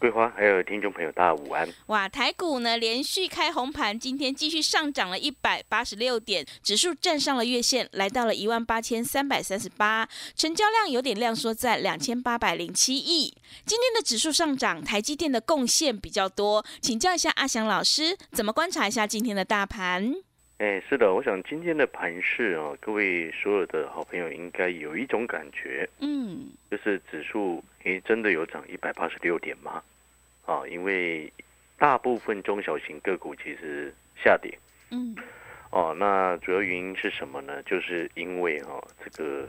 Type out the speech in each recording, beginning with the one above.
桂花，还有听众朋友，大家午安。哇，台股呢连续开红盘，今天继续上涨了一百八十六点，指数站上了月线，来到了一万八千三百三十八，成交量有点量缩在两千八百零七亿。今天的指数上涨，台积电的贡献比较多，请教一下阿翔老师，怎么观察一下今天的大盘？哎，是的，我想今天的盘市啊，各位所有的好朋友应该有一种感觉，嗯，就是指数诶真的有涨一百八十六点吗？啊，因为大部分中小型个股其实下跌，嗯，哦，那主要原因是什么呢？就是因为哈，这个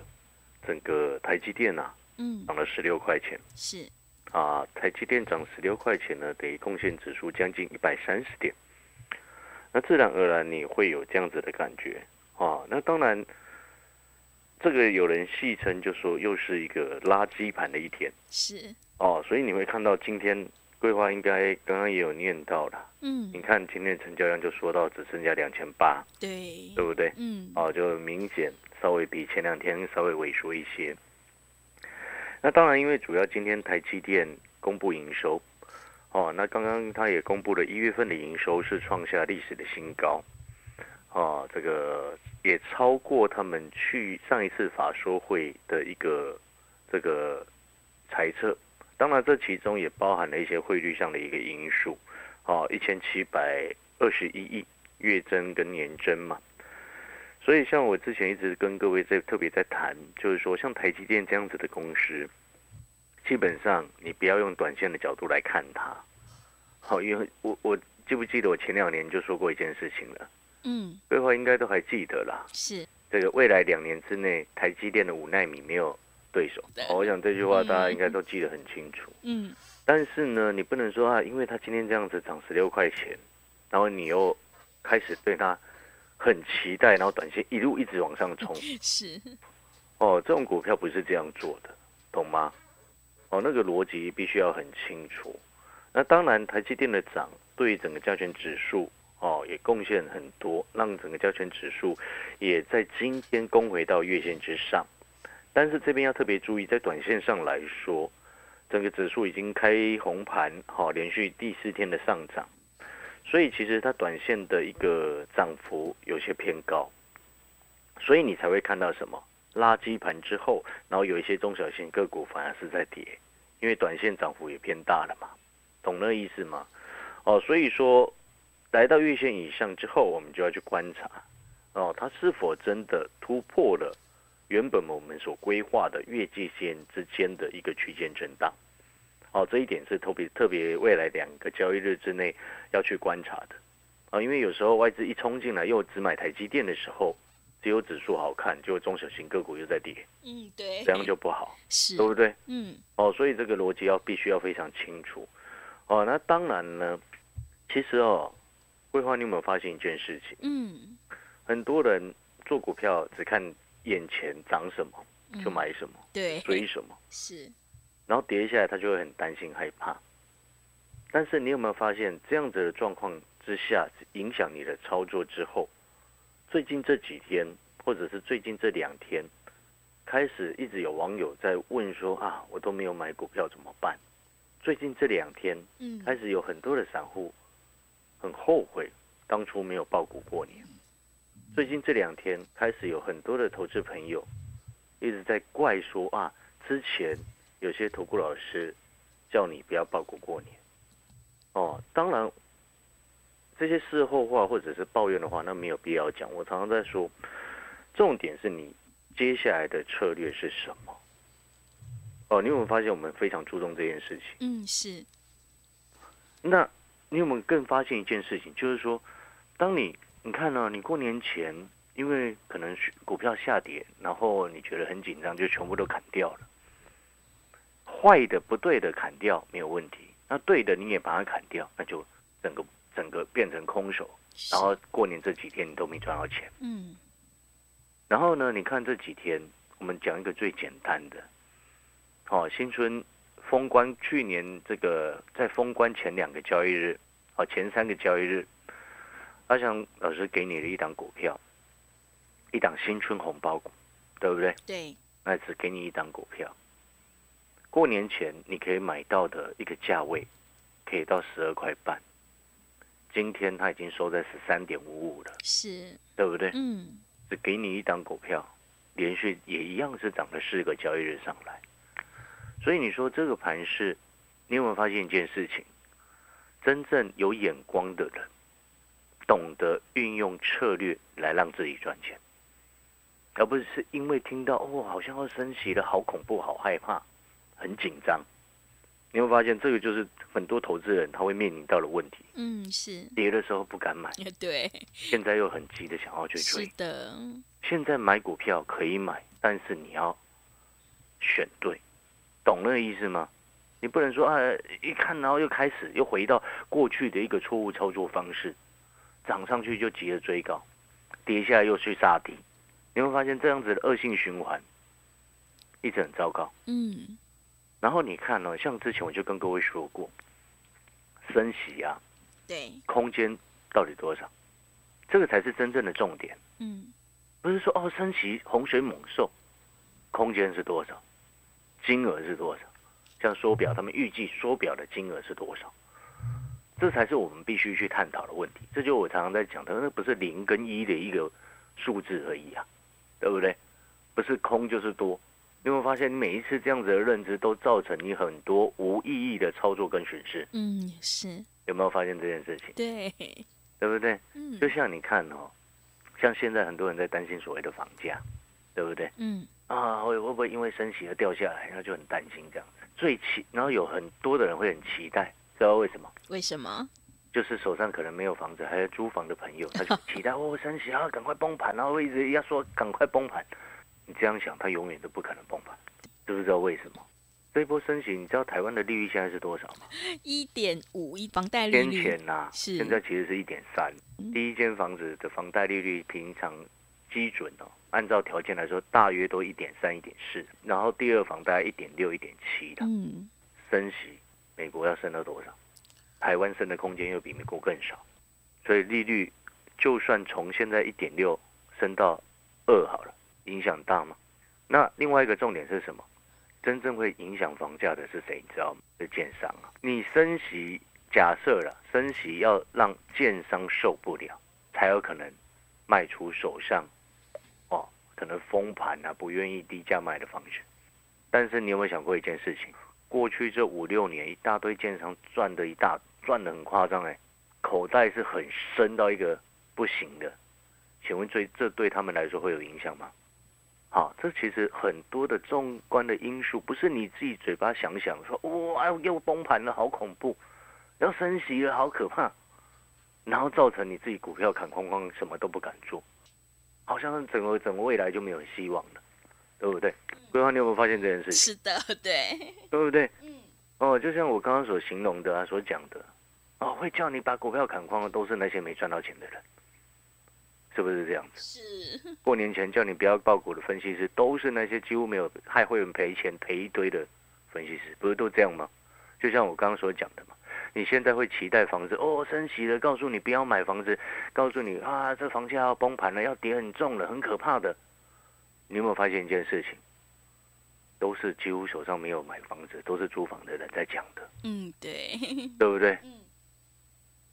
整个台积电呐，嗯，涨了十六块钱，是啊，台积电涨十六块钱呢，等于贡献指数将近一百三十点。那自然而然你会有这样子的感觉啊。那当然，这个有人戏称就说又是一个垃圾盘的一天，是哦。所以你会看到今天规划应该刚刚也有念到了，嗯，你看今天成交量就说到只剩下两千八，对，对不对？嗯，哦，就明显稍微比前两天稍微萎缩一些。那当然，因为主要今天台积电公布营收。哦，那刚刚他也公布了一月份的营收是创下历史的新高，哦，这个也超过他们去上一次法说会的一个这个猜测。当然，这其中也包含了一些汇率上的一个因素，哦，一千七百二十一亿月增跟年增嘛。所以，像我之前一直跟各位在特别在谈，就是说像台积电这样子的公司。基本上，你不要用短线的角度来看它，好，因为我我记不记得我前两年就说过一件事情了，嗯，规划应该都还记得啦，是。这个未来两年之内，台积电的五纳米没有对手，我想这句话大家应该都记得很清楚，嗯，但是呢，你不能说啊，因为它今天这样子涨十六块钱，然后你又开始对它很期待，然后短线一路一直往上冲，是，哦，这种股票不是这样做的，懂吗？哦，那个逻辑必须要很清楚。那当然，台积电的涨对整个加权指数哦也贡献很多，让整个加权指数也在今天攻回到月线之上。但是这边要特别注意，在短线上来说，整个指数已经开红盘，好，连续第四天的上涨，所以其实它短线的一个涨幅有些偏高，所以你才会看到什么？垃圾盘之后，然后有一些中小型个股反而是在跌，因为短线涨幅也偏大了嘛，懂那意思吗？哦，所以说来到月线以上之后，我们就要去观察，哦，它是否真的突破了原本我们所规划的月季线之间的一个区间震荡，哦，这一点是特别特别未来两个交易日之内要去观察的，啊，因为有时候外资一冲进来又只买台积电的时候。只有指数好看，就中小型个股又在跌，嗯，对，这样就不好，是，对不对？嗯，哦，所以这个逻辑要必须要非常清楚，哦，那当然呢，其实哦，桂花，你有没有发现一件事情？嗯，很多人做股票只看眼前涨什么就买什么，对，追什么，是，然后跌下来他就会很担心害怕，但是你有没有发现这样子的状况之下，影响你的操作之后？最近这几天，或者是最近这两天，开始一直有网友在问说啊，我都没有买股票怎么办？最近这两天，嗯，开始有很多的散户很后悔当初没有报股过年。最近这两天，开始有很多的投资朋友一直在怪说啊，之前有些投顾老师叫你不要报股过年。哦，当然。这些事后话或者是抱怨的话，那没有必要讲。我常常在说，重点是你接下来的策略是什么。哦，你有没有发现我们非常注重这件事情？嗯，是。那你有没有更发现一件事情？就是说，当你你看呢，你过年前因为可能股票下跌，然后你觉得很紧张，就全部都砍掉了。坏的、不对的砍掉没有问题，那对的你也把它砍掉，那就整个。整个变成空手，然后过年这几天你都没赚到钱。嗯，然后呢？你看这几天，我们讲一个最简单的，哦，新春封关，去年这个在封关前两个交易日，哦，前三个交易日，阿翔老师给你了一档股票，一档新春红包股，对不对？对，那只给你一档股票，过年前你可以买到的一个价位，可以到十二块半。今天它已经收在十三点五五了，是，对不对？嗯，只给你一档股票，连续也一样是涨了四个交易日上来。所以你说这个盘是，你有没有发现一件事情？真正有眼光的人，懂得运用策略来让自己赚钱，而不是因为听到哦，好像要升息了，好恐怖，好害怕，很紧张。你会发现，这个就是很多投资人他会面临到的问题。嗯，是，跌的时候不敢买，对，现在又很急的想要去追是。的，现在买股票可以买，但是你要选对，懂那个意思吗？你不能说啊，一看然后又开始又回到过去的一个错误操作方式，涨上去就急着追高，跌下来又去杀低，你会发现这样子的恶性循环一直很糟糕。嗯，然后你看哦，像之前我就跟各位说过，升息啊，对，空间到底多少？这个才是真正的重点。嗯，不是说哦，升息洪水猛兽，空间是多少，金额是多少？像缩表，他们预计缩表的金额是多少？这才是我们必须去探讨的问题。这就我常常在讲的，那不是零跟一的一个数字而已啊，对不对？不是空就是多。你有没有发现，你每一次这样子的认知，都造成你很多无意义的操作跟损失？嗯，是，有没有发现这件事情？对，对不对？嗯，就像你看哦，像现在很多人在担心所谓的房价，对不对？嗯，啊，会会不会因为升息而掉下来？然后就很担心这样子。最期，然后有很多的人会很期待，知道为什么？为什么？就是手上可能没有房子，还在租房的朋友，他就期待 哦升息啊，赶快崩盘，然后一直要说赶快崩盘。你这样想，它永远都不可能崩盘，知不知道为什么？这一波升息，你知道台湾的利率现在是多少吗？一点五一房贷利先率前呐、是现在其实是一点三嗯。第一间房子的房贷利率平常基准哦，按照条件来说，大约都一点三、一点四。然后第二房大概一点六、一点七的。嗯，升息，美国要升到多少？台湾升的空间又比美国更少，所以利率就算从现在一点六升到二好了，影响大吗？那另外一个重点是什么？真正会影响房价的是谁？你知道吗？是建商啊！你升息，假设了升息要让建商受不了，才有可能卖出手上哦，可能封盘啊，不愿意低价卖的房子。但是你有没有想过一件事情？过去这五六年，一大堆建商赚的一大赚的很夸张哎，口袋是很深到一个不行的。请问这这对他们来说会有影响吗？好，这其实很多的纵观的因素，不是你自己嘴巴想想说哇又崩盘了，好恐怖，要升息了，好可怕，然后造成你自己股票砍光光，什么都不敢做，好像整个整个未来就没有希望了，对不对？桂花，你有没有发现这件事情？是的，对，对不对？嗯，哦，就像我刚刚所形容的啊，所讲的，哦，会叫你把股票砍光的都是那些没赚到钱的人，是不是这样子？是，过年前叫你不要报股的分析师，都是那些几乎没有害会员赔钱赔一堆的分析师，不是都这样吗？就像我刚刚所讲的嘛，你现在会期待房子哦升息了，告诉你不要买房子，告诉你啊这房价要崩盘了，要跌很重了，很可怕的。你有没有发现一件事情？都是几乎手上没有买房子，都是租房的人在讲的，嗯，对，对不对？嗯，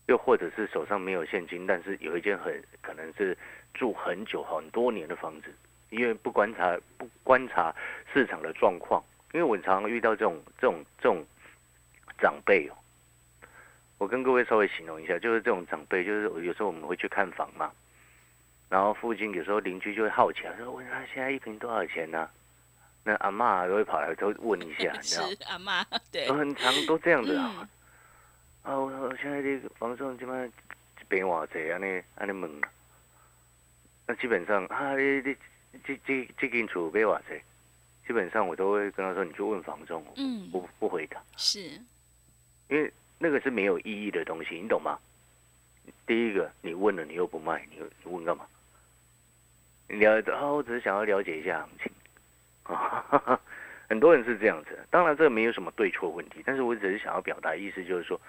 又或者是手上没有现金，但是有一间很可能是住很久很多年的房子，因为不观察不观察市场的状况，因为我常常遇到这种这种这种长辈哦，我跟各位稍微形容一下，就是这种长辈，就是有时候我们会去看房嘛，然后附近有时候邻居就会好奇啊，说问他现在一平多少钱呢、那阿嬷都会跑来都问一下，你知道阿妈，对。都，很常都这样子啊。嗯啊，我我现在这个房仲这么一边偌济安尼安尼问啊，那基本上啊，你你这这这间厝买偌济，基本上我都会跟他说，你去问房仲，嗯，不不回答，是，因为那个是没有意义的东西，你懂吗？第一个，你问了你又不卖，你你问干嘛？你了解啊，我只是想要了解一下行情啊，很多人是这样子。当然，这没有什么对错问题，但是我只是想要表达意思，就是说，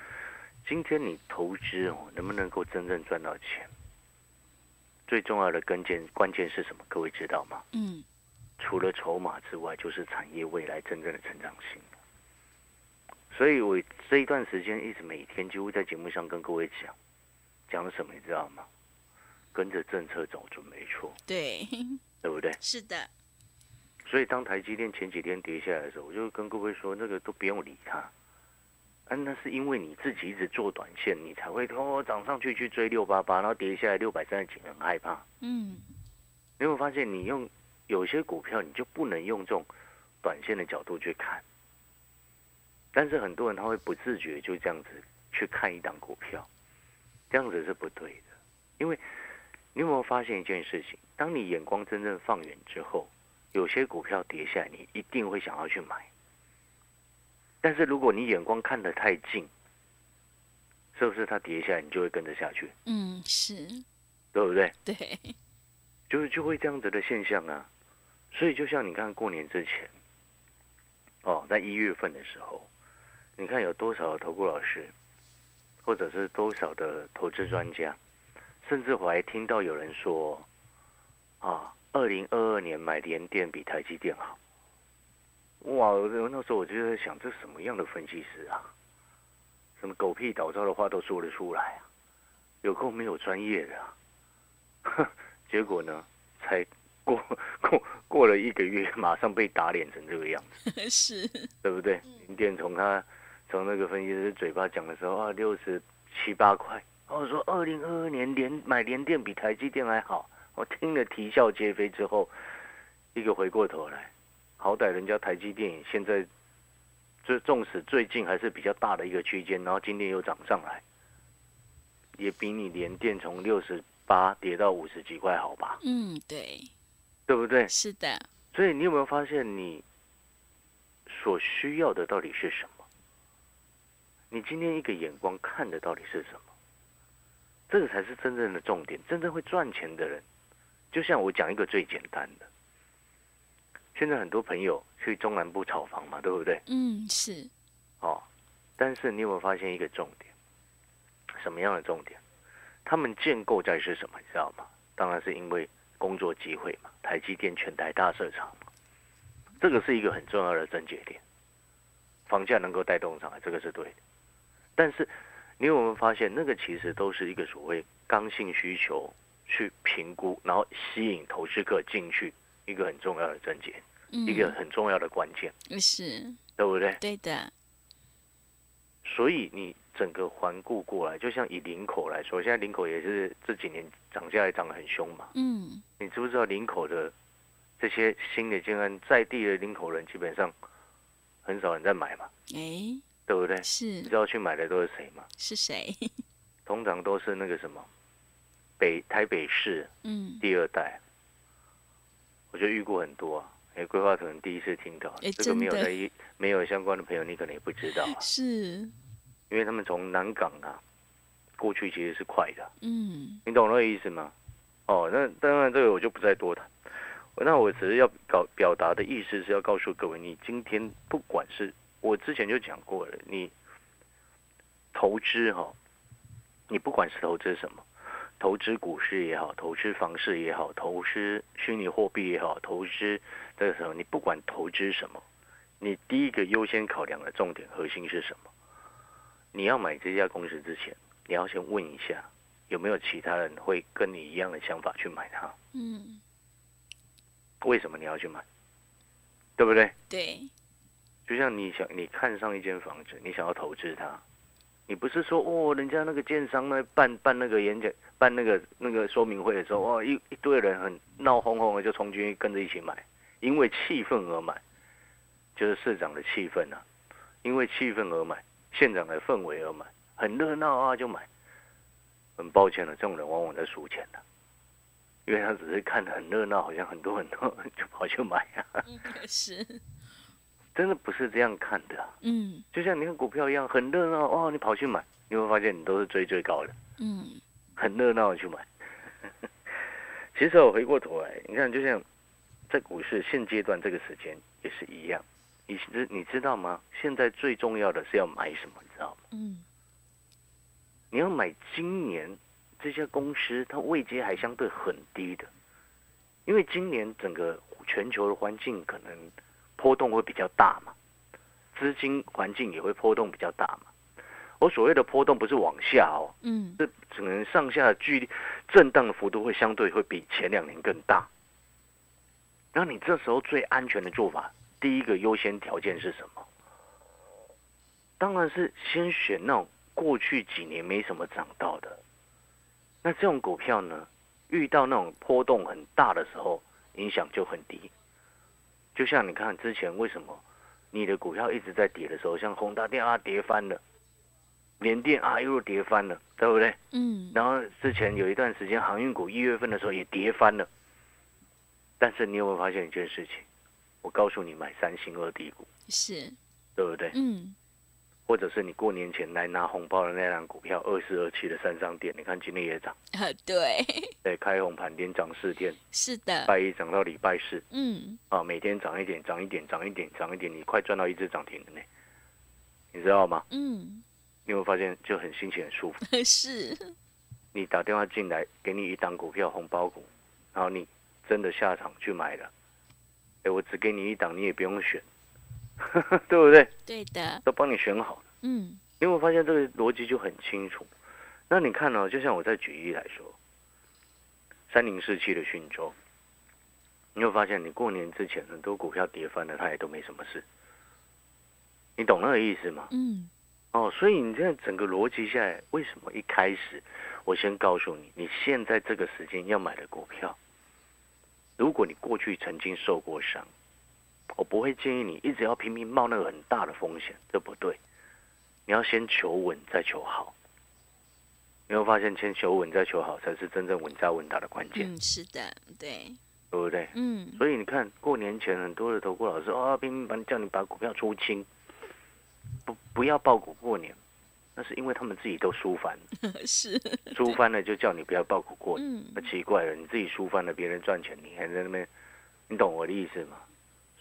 今天你投资哦，能不能够真正赚到钱？最重要的关键关键是什么？各位知道吗？嗯，除了筹码之外，就是产业未来真正的成长性。所以我这一段时间一直每天几乎在节目上跟各位讲，讲什么你知道吗？跟着政策走准没错，对，对不对？是的，所以当台积电前几天跌下来的时候，我就跟各位说，那个都不用理它。啊，那是因为你自己一直做短线，你才会哦涨上去去追六八八，然后跌下来六百三十几，很害怕。嗯，你有没有发现，你用有些股票你就不能用这种短线的角度去看，但是很多人他会不自觉就这样子去看一档股票，这样子是不对的。因为你有没有发现一件事情？当你眼光真正放远之后，有些股票跌下来，你一定会想要去买。但是如果你眼光看得太近，是不是它跌下来你就会跟着下去？嗯，是，对不对？对，就是就会这样子的现象啊。所以就像你看过年之前，哦，在一月份的时候，你看有多少投顾老师，或者是多少的投资专家，甚至我还听到有人说，啊，二零二二年买联电比台积电好。哇！那时候我就在想，这什么样的分析师啊？什么狗屁倒灶的话都说得出来啊？有够没有专业的啊！结果呢，才过过过了一个月，马上被打脸成这个样子，是，对不对？林电从他从那个分析师嘴巴讲的时候啊，六十七八块，我说二零二二年连买联电比台积电还好，我听了啼笑皆非之后，一个回过头来。好歹人家台积电现在，这纵使最近还是比较大的一个区间，然后今天又涨上来，也比你连电从六十八跌到五十几块好吧？嗯，对，对不对？是的。所以你有没有发现，你所需要的到底是什么？你今天一个眼光看的到底是什么？这个才是真正的重点。真正会赚钱的人，就像我讲一个最简单的。现在很多朋友去中南部炒房嘛，对不对？嗯，是。哦，但是你有没有发现一个重点？什么样的重点？他们建构在是什么？你知道吗？当然是因为工作机会嘛。台积电全台大设厂嘛，这个是一个很重要的症结点。房价能够带动上来，这个是对的。但是你有没有发现，那个其实都是一个所谓刚性需求去评估，然后吸引投资客进去一个很重要的症结。一个很重要的关键，是，对不对？对的。所以你整个环顾过来，就像以林口来说，现在林口也是这几年涨价也涨得很凶嘛。嗯。你知不知道林口的这些新的建安在地的林口人，基本上很少人在买嘛？哎，对不对？是。你知道去买的都是谁吗？是谁？通常都是那个什么北台北市，嗯，第二代。我就遇过很多啊。哎，规划可能第一次听到，这个没有在一没有相关的朋友，你可能也不知道。啊是，因为他们从南港啊过去其实是快的。嗯，你懂那个意思吗？哦，那当然这个我就不再多谈。那我只是要搞表达的意思是要告诉各位，你今天不管是我之前就讲过了，你投资哈，你不管是投资什么。投资股市也好，投资房市也好，投资虚拟货币也好，投资的时候，你不管投资什么，你第一个优先考量的重点核心是什么？你要买这家公司之前，你要先问一下有没有其他人会跟你一样的想法去买它。嗯。为什么你要去买？对不对？对。就像你想，你看上一间房子，你想要投资它。你不是说哦，人家那个建商呢办办那个演讲、办那个那个说明会的时候，哇，一一堆人很闹哄哄的就冲进去跟着一起买，因为气氛而买，就是市长的气氛啊，因为气氛而买，县长的氛围而买，很热闹啊就买。很抱歉了，这种人往往在输钱的，因为他只是看得很热闹，好像很多很多 就跑去买啊。是。真的不是这样看的，嗯，就像你看股票一样，很热闹哦，你跑去买，你会发现你都是追最高的，嗯，很热闹的去买。其实我回过头来，你看，就像在股市现阶段这个时间也是一样，你知你知道吗？现在最重要的是要买什么，你知道吗？嗯，你要买今年这些公司它位阶还相对很低的，因为今年整个全球的环境可能波动会比较大嘛，资金环境也会波动比较大嘛。我所谓的波动不是往下哦，嗯，这可能上下距离震荡的幅度会相对会比前两年更大。那你这时候最安全的做法，第一个优先条件是什么？当然是先选那种过去几年没什么涨到的。那这种股票呢，遇到那种波动很大的时候，影响就很低。就像你看之前为什么你的股票一直在跌的时候，像宏达电啊跌翻了，联电啊又跌翻了，对不对？嗯，然后之前有一段时间航运股一月份的时候也跌翻了。但是你有没有发现一件事情？我告诉你，买三星二低股，是，对不对？嗯，或者是你过年前来拿红包的那张股票，二四二七的三商店，你看今天也涨，啊，对，对，开红盘连涨四天，是的，拜一涨到礼拜四，嗯，啊，每天涨一点，涨一点，涨一点，涨一点，你快赚到一只涨停了呢，你知道吗？嗯，你有没有发现就很心情很舒服？是，你打电话进来，给你一档股票红包股，然后你真的下场去买了，哎，我只给你一档，你也不用选，对不对？对的，都帮你选好了。嗯，你有没有发现这个逻辑就很清楚？那你看呢、就像我再举例来说，三零四七的讯州，你会发现你过年之前很多股票跌翻了，它也都没什么事。你懂那个意思吗？嗯，哦，所以你这样整个逻辑下来，为什么一开始我先告诉你，你现在这个时间要买的股票，如果你过去曾经受过伤，我不会建议你一直要拼命冒那个很大的风险，这不对。你要先求稳再求好，你会发现先求稳再求好才是真正稳扎稳打的关键，嗯，是的，对，对不对？嗯，所以你看过年前很多的投顾老师哦，拼命把叫你把股票出清，不不要爆股过年，那是因为他们自己都输翻了，是，输翻了就叫你不要爆股过年，嗯那奇怪了，你自己输翻了，别人赚钱，你还在那边，你懂我的意思吗？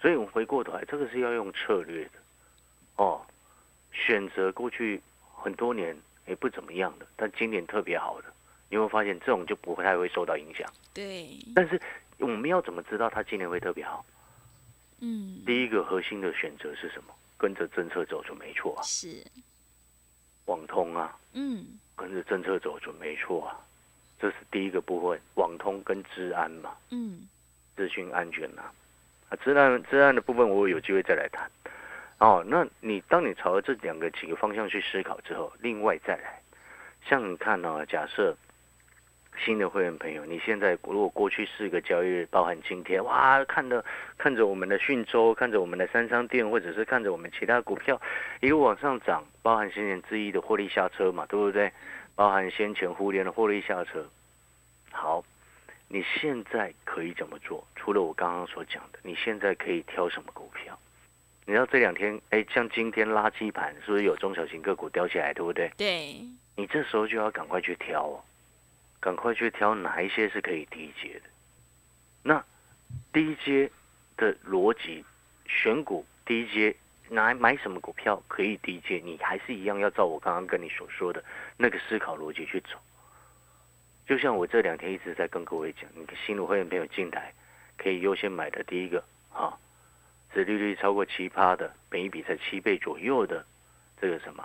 所以我们回过头来，这个是要用策略的，哦，选择过去很多年也不怎么样的，但今年特别好的，你有没有发现这种就不太会受到影响？对，但是我们要怎么知道它今年会特别好？嗯，第一个核心的选择是什么？跟着政策走就没错啊，是，网通啊，嗯，跟着政策走就没错啊，这是第一个部分。网通跟治安嘛，嗯，资讯安全呐、啊，治安治安的部分我有机会再来谈。哦，那你当你朝着这两个几个方向去思考之后，另外再来，像你看呢、假设新的会员朋友，你现在如果过去四个交易日，包含今天，哇，看着看着我们的讯州，看着我们的三商店，或者是看着我们其他股票一路往上涨，包含先前之一的获利下车嘛，对不对？包含先前互联的获利下车。好，你现在可以怎么做？除了我刚刚所讲的，你现在可以挑什么股票？你知道这两天，哎，像今天垃圾盘是不是有中小型个股掉下来，对不对？对，你这时候就要赶快去挑哦，赶快去挑哪一些是可以低阶的。那低阶的逻辑，选股低阶，拿买什么股票可以低阶，你还是一样要照我刚刚跟你所说的那个思考逻辑去走。就像我这两天一直在跟各位讲，你新入会员朋友进来，可以优先买的第一个啊，殖利率超过七趴的，本一比在七倍左右的，这个什么，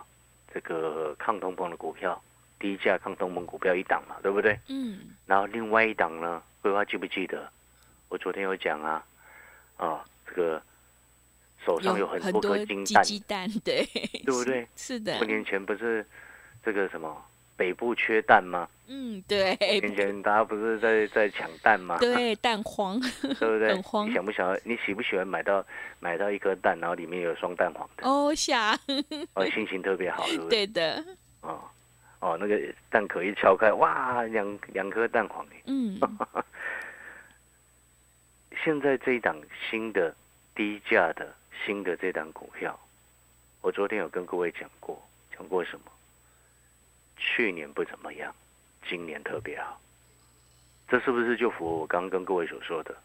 这个抗通膨的股票，低价抗通膨股票一档嘛，对不对？嗯，然后另外一档呢，桂花记不记得？我昨天有讲啊，啊，这个手上有很很多颗金蛋，鸡蛋，对，对不对？是的过，年前不是这个什么北部缺蛋吗？嗯，对，年前大家不是在在抢蛋吗？对，蛋黄，对不对？你想不想？你喜不喜欢买到买到一颗蛋，然后里面有双蛋黄的？哦，想，哦，心情特别好，是不是？对的，哦哦，那个蛋壳一敲开，哇，两两颗蛋黄嗯，现在这一档新的低价的新的这档股票，我昨天有跟各位讲过，讲过什么？去年不怎么样，今年特别好，这是不是就符合我刚刚跟各位所说的？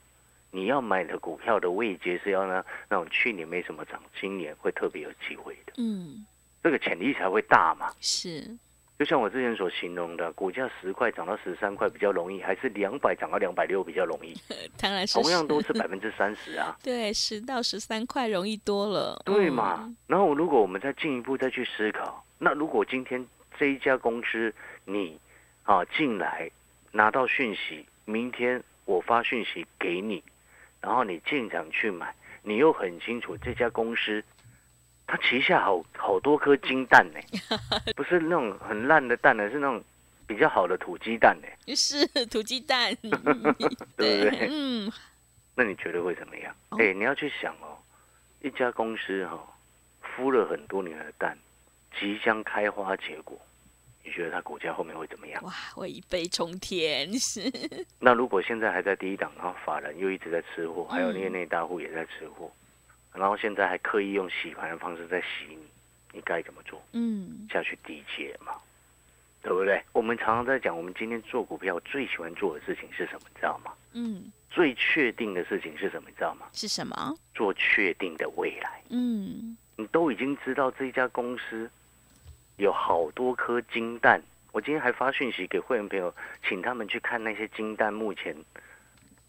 你要买的股票的位阶是要呢那种去年没什么涨，今年会特别有机会的，嗯，这个潜力才会大嘛，是，就像我之前所形容的，股价十块涨到十三块比较容易，还是两百涨到两百六比较容易？当然是同样都是百分之三十啊，对，十到十三块容易多了。对嘛嗯？然后如果我们再进一步再去思考，那如果今天这一家公司你啊进来拿到讯息，明天我发讯息给你，然后你进场去买，你又很清楚这家公司。它旗下好好多颗金蛋呢，不是那种很烂的蛋呢，是那种比较好的土鸡蛋呢，是土鸡蛋，对不对？嗯，那你觉得会怎么样？哦哎、你要去想哦，一家公司哈、孵了很多年的蛋，即将开花结果，你觉得它股价后面会怎么样？哇，我一飞冲天，是，那如果现在还在低档，然后法人又一直在吃货，还有嗯业内大户也在吃货，然后现在还刻意用洗盘的方式在洗你，你该怎么做？嗯，下去低接嘛，对不对？我们常常在讲，我们今天做股票最喜欢做的事情是什么？你知道吗？嗯，最确定的事情是什么？你知道吗？是什么？做确定的未来。嗯，你都已经知道这家公司有好多颗金蛋。我今天还发讯息给会员朋友，请他们去看那些金蛋目前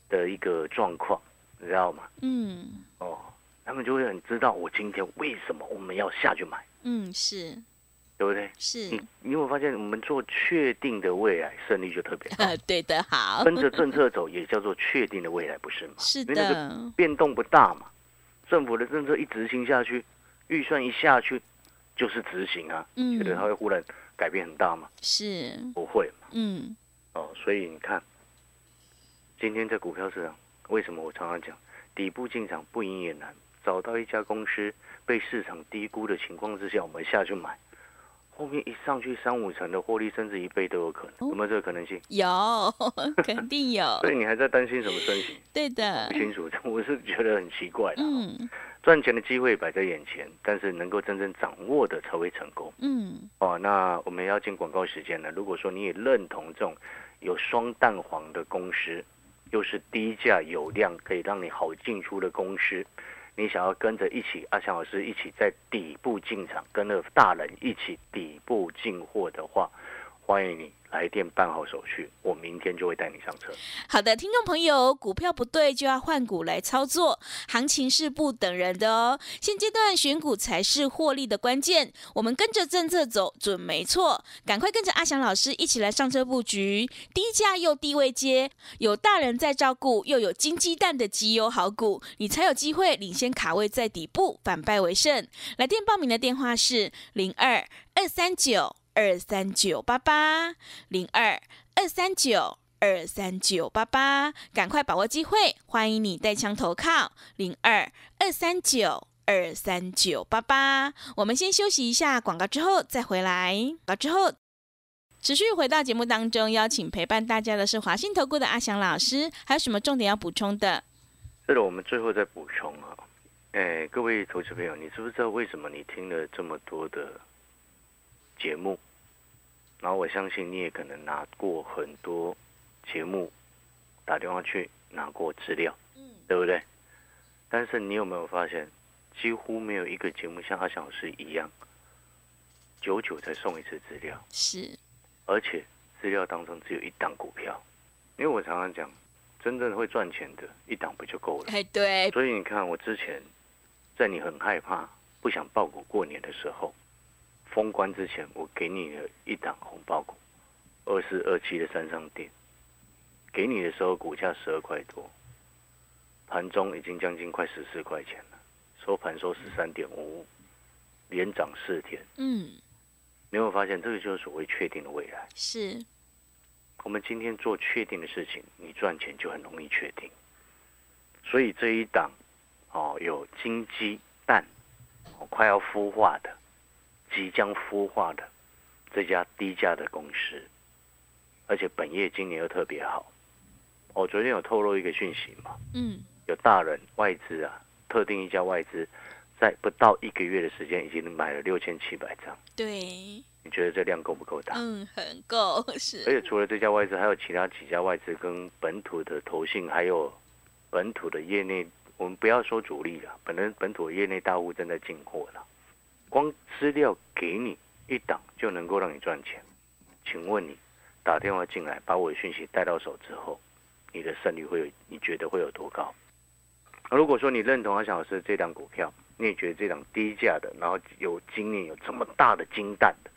的一个状况，你知道吗？嗯，哦，他们就会很知道我今天为什么我们要下去买，嗯，是对不对？是你，你有没有发现，我们做确定的未来，胜率就特别高。呃，对的，好，跟着政策走，也叫做确定的未来，不是吗？是因为那个的，变动不大嘛，政府的政策一执行下去，预算一下去就是执行啊，觉得它嗯，会忽然改变很大吗？是，不会嘛，嗯，哦，所以你看，今天在股票市场，为什么我常常讲底部进场不赢也难，找到一家公司被市场低估的情况之下，我们下去买。后面一上去三五成的获利，甚至一倍都有可能，有没有这个可能性？有，肯定有，所以你还在担心什么升息？对的不，清楚，我是觉得很奇怪的。嗯赚钱的机会摆在眼前，但是能够真正掌握的才会成功嗯，哦。那我们要进广告时间了。如果说你也认同这种有双蛋黄的公司，又是低价有量，可以让你好进出的公司，你想要跟着一起阿强老师一起在底部进场，跟着大人一起底部进货的话，欢迎你来电办好手续，我明天就会带你上车。好的，听众朋友，股票不对就要换股来操作，行情是不等人的哦。现阶段选股才是获利的关键，我们跟着政策走准没错，赶快跟着阿翔老师一起来上车布局，低价又低位接，有大人在照顾，又有金鸡蛋的绩优好股，你才有机会领先卡位在底部，反败为胜。来电报名的电话是零二二三九二三九八八零二二三九。二三九八八，赶快把握机会！欢迎你带枪投靠零二二三九二三九八八。我们先休息一下广告，之后再回来。广告之后，持续回到节目当中，邀请陪伴大家的是华信投顾的阿翔老师。还有什么重点要补充的？这个我们最后再补充啊，哎，各位投资朋友，你知不知道为什么你听了这么多的节目？然后我相信你也可能拿过很多节目，打电话去拿过资料，嗯对不对？但是你有没有发现，几乎没有一个节目像阿翔老师一样，久久才送一次资料，是，而且资料当中只有一档股票，因为我常常讲，真正会赚钱的一档不就够了？哎，对，所以你看，我之前在你很害怕、不想报股过年的时候，封关之前，我给你了一档红包股，二四二七的三上店，给你的时候股价十二块多，盘中已经将近快十四块钱了，收盘收十三点五五，连涨四天。嗯，你有没有发现，这个就是所谓确定的未来？是，我们今天做确定的事情，你赚钱就很容易确定。所以这一档哦，有金鸡蛋哦，快要孵化的，即将孵化的这家低价的公司，而且本业今年又特别好。我、昨天有透露一个讯息嘛，嗯，有大人外资啊，特定一家外资，在不到一个月的时间，已经买了六千七百张。对，你觉得这量够不够大？嗯，很够是，而，且除了这家外资，还有其他几家外资跟本土的投信，还有本土的业内，我们不要说主力了，本人本土的业内大户正在进货了。光资料给你一档就能够让你赚钱，请问你打电话进来，把我的讯息带到手之后，你的胜率会有？你觉得会有多高？如果说你认同阿翔老师这档股票，你也觉得这档低价的，然后有今年有这么大的金蛋的，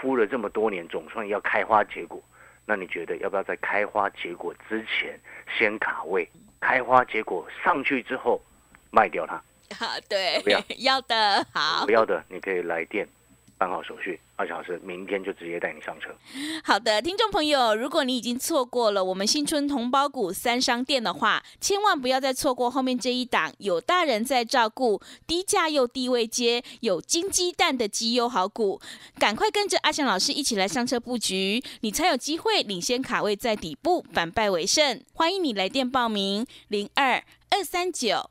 孵了这么多年，总算要开花结果，那你觉得要不要在开花结果之前先卡位？开花结果上去之后卖掉它？好，对，不要要的，好，不要的，你可以来电。办好手续，二小时明天就直接带你上车。好的，听众朋友，如果你已经错过了我们新春同胞股三商店的话，千万不要再错过后面这一档有大人在照顾、低价又低位接、有金鸡蛋的绩优好股，赶快跟着阿翔老师一起来上车布局，你才有机会领先卡位在底部，反败为胜。欢迎你来电报名：零二二三九